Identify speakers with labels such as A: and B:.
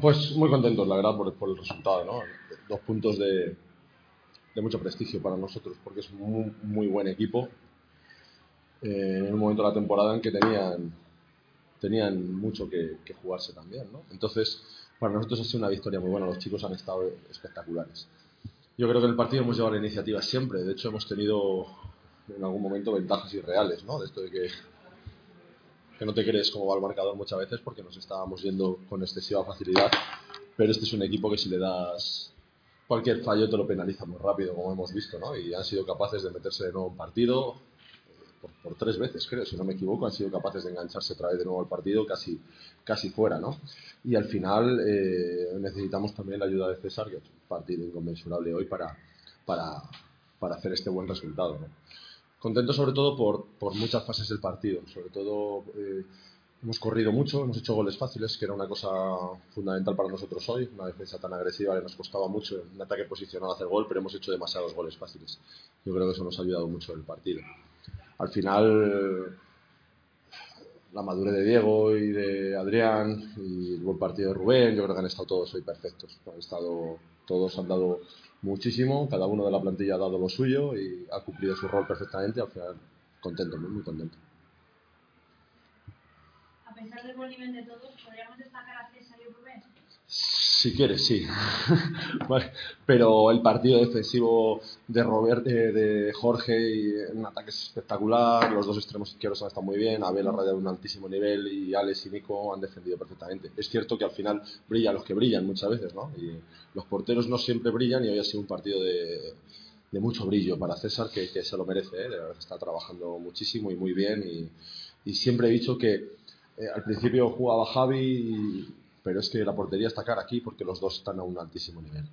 A: Pues muy contentos, la verdad, por, por el resultado, ¿no? Dos puntos de, de mucho prestigio para nosotros, porque es un muy, muy buen equipo. Eh, en un momento de la temporada en que tenían, tenían mucho que, que jugarse también, ¿no? Entonces, para nosotros ha sido una victoria muy buena, los chicos han estado espectaculares. Yo creo que en el partido hemos llevado la iniciativa siempre, de hecho hemos tenido en algún momento ventajas irreales, ¿no? De esto de que que no te crees cómo va el marcador muchas veces porque nos estábamos yendo con excesiva facilidad. Pero este es un equipo que si le das cualquier fallo te lo penaliza muy rápido, como hemos visto, ¿no? Y han sido capaces de meterse de nuevo en partido por, por, tres veces, creo, si no me equivoco, han sido capaces de engancharse otra vez de nuevo al partido casi, casi fuera, ¿no? Y al final eh, necesitamos también la ayuda de César, que es un partido inconmensurable hoy para, para, para hacer este buen resultado, ¿no? Contento sobre todo por, por, muchas fases del partido. Sobre todo eh, hemos corrido mucho, hemos hecho goles fáciles, que era una cosa fundamental para nosotros hoy. Una defensa tan agresiva que nos costaba mucho, un ataque posicionado hacer gol, pero hemos hecho demasiados goles fáciles. Yo creo que eso nos ha ayudado mucho en el partido. Al final, la madurez de Diego y de Adrián y el buen partido de Rubén, yo creo que han estado todos hoy perfectos. Han estado, todos han dado muchísimo, cada uno de la plantilla ha dado lo suyo y ha cumplido su rol perfectamente, al final contento, muy, muy contento.
B: A pesar del buen nivel de todos, ¿podríamos destacar a César y Rubén?
A: Si quieres, sí. Pero el partido defensivo de Robert, de, de Jorge, un ataque espectacular. Los dos extremos izquierdos han estado muy bien. Abel ha rayado un altísimo nivel y Alex y Nico han defendido perfectamente. Es cierto que al final brillan los que brillan muchas veces, ¿no? Y los porteros no siempre brillan y hoy ha sido un partido de, de mucho brillo para César, que, se lo merece. ¿eh? De verdad está trabajando muchísimo y muy bien. Y, y siempre he dicho que eh, al principio jugaba Javi. Y, pero es que la portería está cara aquí porque los dos están a un altísimo nivel.